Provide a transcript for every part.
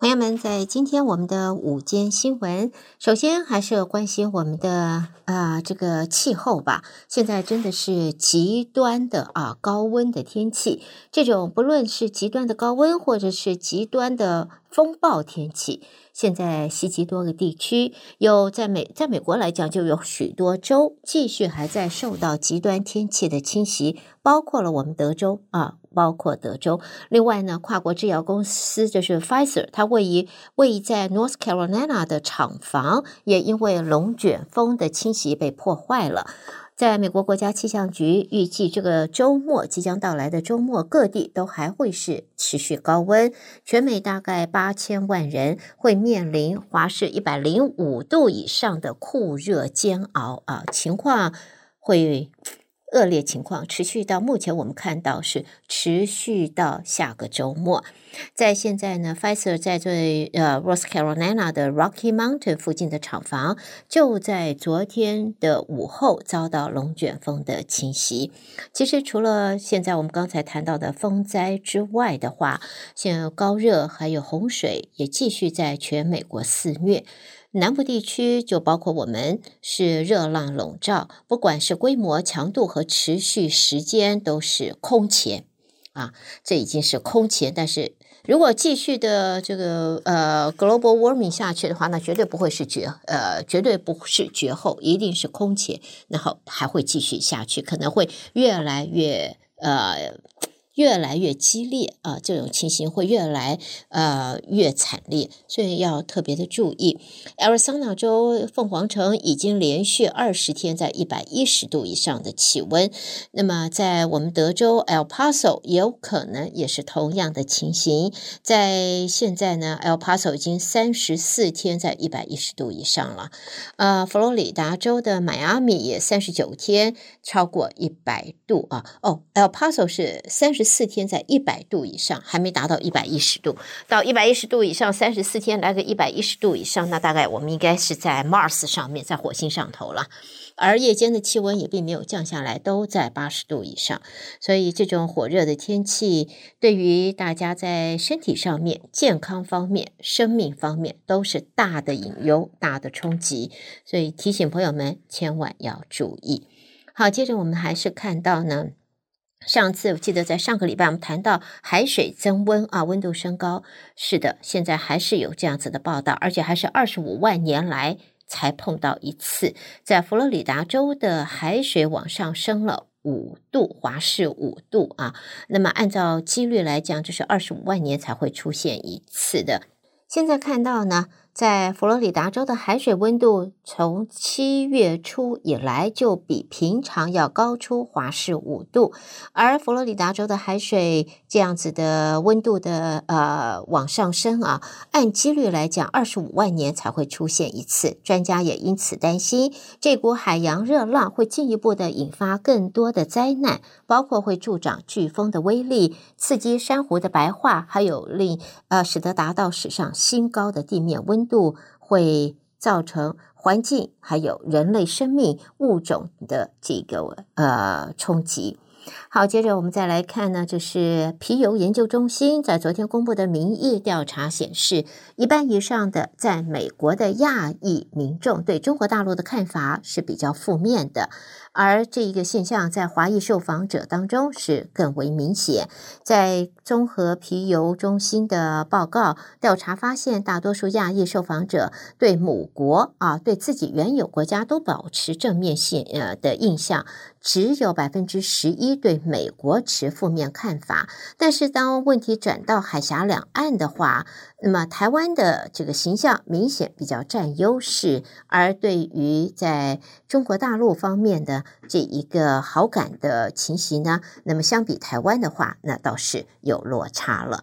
朋友们，在今天我们的午间新闻，首先还是要关心我们的啊、这个气候吧。现在真的是极端的啊高温的天气，这种不论是极端的高温，或者是极端的风暴天气，现在袭击多个地区。有在美，在美国来讲，就有许多州继续还在受到极端天气的侵袭，包括了我们德州啊。包括德州，另外呢，跨国制药公司就是 Pfizer，它位于位于在 North Carolina 的厂房也因为龙卷风的侵袭被破坏了。在美国国家气象局预计，这个周末即将到来的周末，各地都还会是持续高温，全美大概八千万人会面临华氏一百零五度以上的酷热煎熬啊，情况会。恶劣情况持续到目前，我们看到是持续到下个周末。在现在呢，Pfizer 在最呃 North Carolina 的 Rocky Mountain 附近的厂房，就在昨天的午后遭到龙卷风的侵袭。其实除了现在我们刚才谈到的风灾之外的话，像高热还有洪水也继续在全美国肆虐。南部地区就包括我们，是热浪笼罩，不管是规模、强度和持续时间，都是空前啊！这已经是空前。但是如果继续的这个呃 global warming 下去的话，那绝对不会是绝呃，绝对不是绝后，一定是空前，然后还会继续下去，可能会越来越呃。越来越激烈啊，这种情形会越来呃越惨烈，所以要特别的注意。Arizona 州凤凰城已经连续二十天在一百一十度以上的气温，那么在我们德州 El Paso 也有可能也是同样的情形。在现在呢，El Paso 已经三十四天在一百一十度以上了。呃，佛罗里达州的迈阿密也三十九天超过一百度啊。哦，El Paso 是三十。四天在一百度以上，还没达到一百一十度。到一百一十度以上，三十四天来个一百一十度以上，那大概我们应该是在 Mars 上面，在火星上头了。而夜间的气温也并没有降下来，都在八十度以上。所以这种火热的天气，对于大家在身体上面、健康方面、生命方面，都是大的隐忧、大的冲击。所以提醒朋友们，千万要注意。好，接着我们还是看到呢。上次我记得在上个礼拜我们谈到海水增温啊，温度升高。是的，现在还是有这样子的报道，而且还是二十五万年来才碰到一次。在佛罗里达州的海水往上升了五度，华氏五度啊。那么按照几率来讲，就是二十五万年才会出现一次的。现在看到呢。在佛罗里达州的海水温度，从七月初以来就比平常要高出华氏五度，而佛罗里达州的海水这样子的温度的呃往上升啊，按几率来讲，二十五万年才会出现一次。专家也因此担心，这股海洋热浪会进一步的引发更多的灾难，包括会助长飓风的威力，刺激珊瑚的白化，还有令呃使得达到史上新高的地面温度会造成环境还有人类生命物种的这个呃冲击。好，接着我们再来看呢，就是皮尤研究中心在昨天公布的民意调查显示，一半以上的在美国的亚裔民众对中国大陆的看法是比较负面的。而这一个现象在华裔受访者当中是更为明显。在综合皮尤中心的报告调查发现，大多数亚裔受访者对母国啊，对自己原有国家都保持正面性呃的印象，只有百分之十一对美国持负面看法。但是当问题转到海峡两岸的话，那么台湾的这个形象明显比较占优势，而对于在中国大陆方面的这一个好感的情形呢，那么相比台湾的话，那倒是有落差了。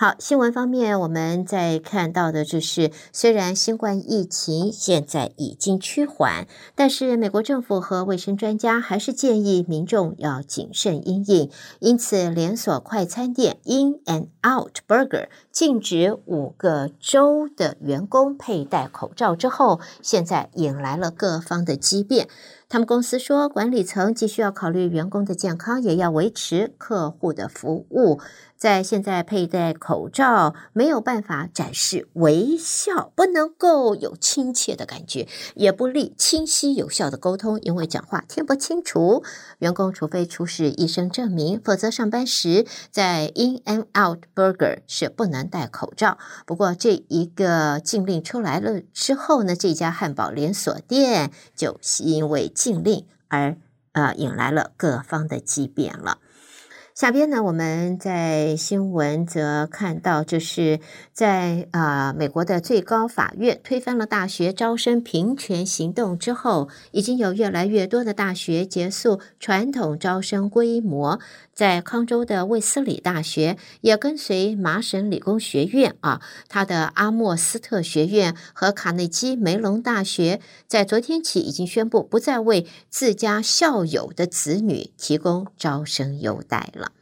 好，新闻方面，我们在看到的就是，虽然新冠疫情现在已经趋缓，但是美国政府和卫生专家还是建议民众要谨慎因应。因此，连锁快餐店 In and Out Burger 禁止五个州的员工佩戴口罩之后，现在引来了各方的激辩。他们公司说，管理层既需要考虑员工的健康，也要维持客户的服务。在现在佩戴口罩没有办法展示微笑，不能够有亲切的感觉，也不利清晰有效的沟通，因为讲话听不清楚。员工除非出示医生证明，否则上班时在 In and Out Burger 是不能戴口罩。不过这一个禁令出来了之后呢，这家汉堡连锁店就因为禁令而呃引来了各方的激辩了。下边呢，我们在新闻则看到，就是在、呃，美国的最高法院推翻了大学招生平权行动之后，已经有越来越多的大学结束传统招生规模。在康州的卫斯理大学也跟随麻省理工学院啊，他的阿莫斯特学院和卡内基梅隆大学在昨天起已经宣布不再为自家校友的子女提供招生优待了。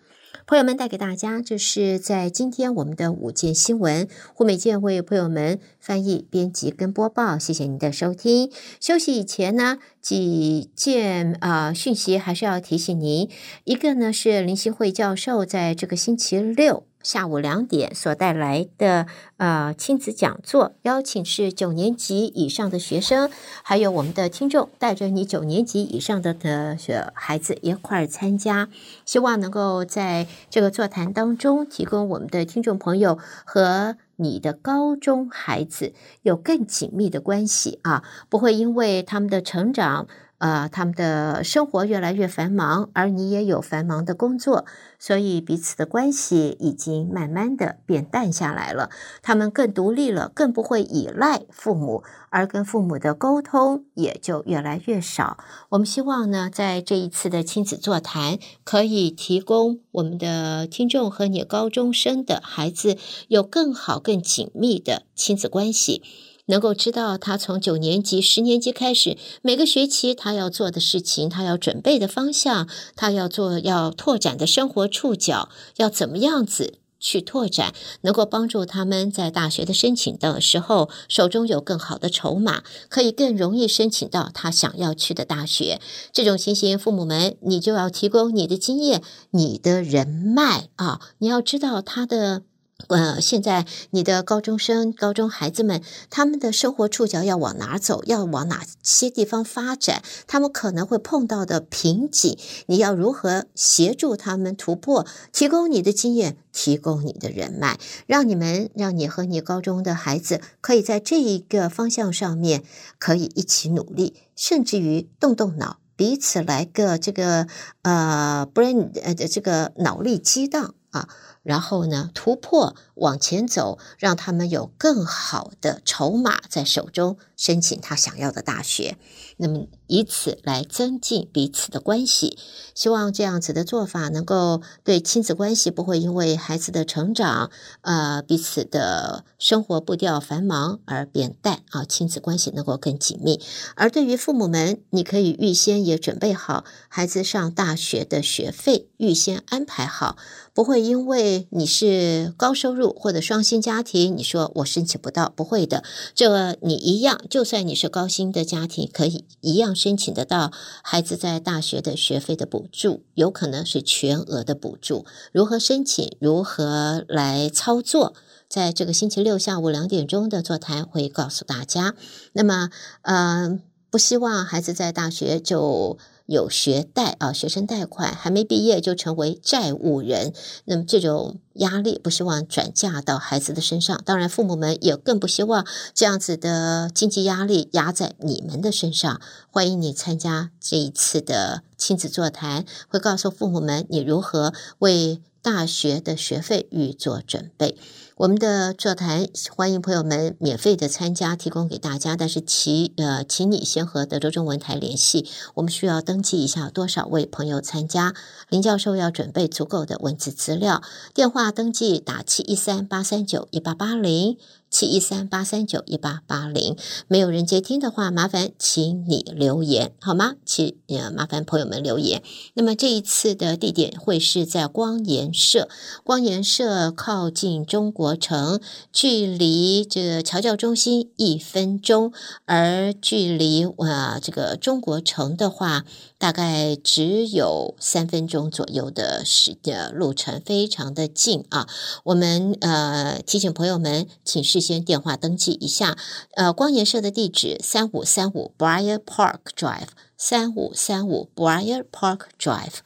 朋友们带给大家，这是在今天我们的五件新闻，胡美健为朋友们翻译、编辑跟播报。谢谢您的收听。休息以前呢，几件啊、讯息还是要提醒您。一个呢是林新慧教授在这个星期六。下午两点所带来的呃亲子讲座，邀请是九年级以上的学生，还有我们的听众，带着你九年级以上的的学孩子一块儿参加，希望能够在这个座谈当中，提供我们的听众朋友和你的高中孩子有更紧密的关系啊，不会因为他们的成长。呃，他们的生活越来越繁忙，而你也有繁忙的工作，所以彼此的关系已经慢慢的变淡下来了。他们更独立了，更不会依赖父母，而跟父母的沟通也就越来越少。我们希望呢，在这一次的亲子座谈，可以提供我们的听众和你高中生的孩子有更好、更紧密的亲子关系。能够知道他从九年级、十年级开始，每个学期他要做的事情，他要准备的方向，他要做要拓展的生活触角，要怎么样子去拓展，能够帮助他们在大学的申请的时候，手中有更好的筹码，可以更容易申请到他想要去的大学。这种情形，父母们，你就要提供你的经验、你的人脉啊，你要知道他的。呃，现在你的高中生、高中孩子们，他们的生活触角要往哪走？要往哪些地方发展？他们可能会碰到的瓶颈，你要如何协助他们突破？提供你的经验，提供你的人脉，让你们，让你和你高中的孩子可以在这一个方向上面可以一起努力，甚至于动动脑，彼此来个这个呃 brain 呃的这个脑力激荡啊。然后呢，突破往前走，让他们有更好的筹码在手中，申请他想要的大学。那么以此来增进彼此的关系。希望这样子的做法能够对亲子关系不会因为孩子的成长，呃，彼此的生活步调繁忙而变淡啊。亲子关系能够更紧密。而对于父母们，你可以预先也准备好孩子上大学的学费，预先安排好。不会因为你是高收入或者双薪家庭，你说我申请不到，不会的。这你一样，就算你是高薪的家庭，可以一样申请得到孩子在大学的学费的补助，有可能是全额的补助。如何申请？如何来操作？在这个星期六下午两点钟的座谈会告诉大家。那么，嗯、呃，不希望孩子在大学就。有学贷啊，学生贷款还没毕业就成为债务人，那么这种压力不希望转嫁到孩子的身上。当然，父母们也更不希望这样子的经济压力压在你们的身上。欢迎你参加这一次的亲子座谈，会告诉父母们你如何为大学的学费预做准备。我们的座谈欢迎朋友们免费的参加，提供给大家。但是其呃，请你先和德州中文台联系，我们需要登记一下多少位朋友参加。林教授要准备足够的文字资料，电话登记打七一三八三九一八八零。七一三八三九一八八零。没有人接听的话，麻烦请你留言好吗？请呃麻烦朋友们留言。那么这一次的地点会是在光岩社，光岩社靠近中国城，距离这个侨教中心一分钟，而距离呃这个中国城的话，大概只有三分钟左右的时的路程，非常的近啊。我们呃提醒朋友们，请事先电话登记一下。呃，光研社的地址三五三五 Briar Park Drive，三五三五 Briar Park Drive。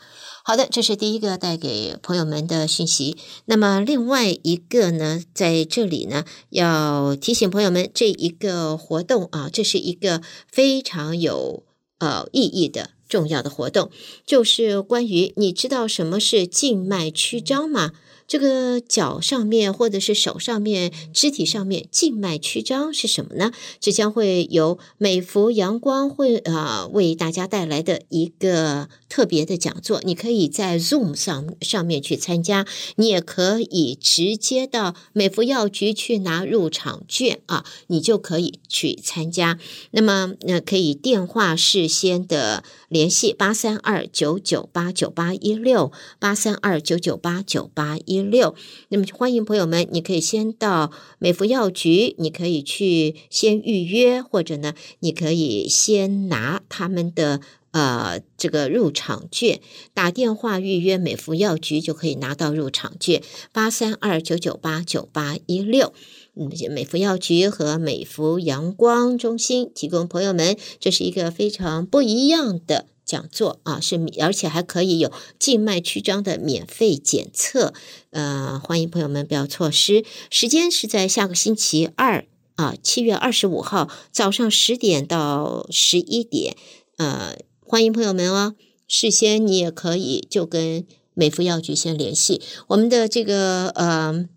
好的，这是第一个带给朋友们的讯息。那么另外一个呢，在这里呢，要提醒朋友们，这一个活动啊，这是一个非常有呃意义的。重要的活动就是关于，你知道什么是静脉曲张吗？这个脚上面或者是手上面肢体上面静脉曲张是什么呢？这将会由美孚阳光会啊、呃、为大家带来的一个特别的讲座。你可以在 Zoom 上上面去参加，你也可以直接到美孚药局去拿入场券啊，你就可以去参加。那么那、可以电话事先的联系八三二九九八九八一六八三二九九八九八一六，那么欢迎朋友们，你可以先到美孚药局，你可以去先预约，或者呢，你可以先拿他们的呃这个入场券，打电话预约美孚药局就可以拿到入场券，八三二九九八九八一六。嗯，美孚药局和美孚阳光中心提供朋友们，这是一个非常不一样的。讲座啊，是而且还可以有静脉曲张的免费检测，呃，欢迎朋友们不要错失。时间是在下个星期二啊，七月二十五号早上十点到十一点，呃，欢迎朋友们哦。事先你也可以就跟美孚药局先联系，我们的这个呃。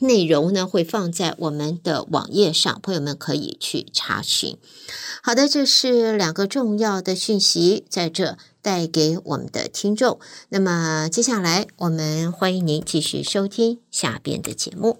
内容呢会放在我们的网页上，朋友们可以去查询。好的，这是两个重要的讯息在这带给我们的听众。那么接下来我们欢迎您继续收听下边的节目。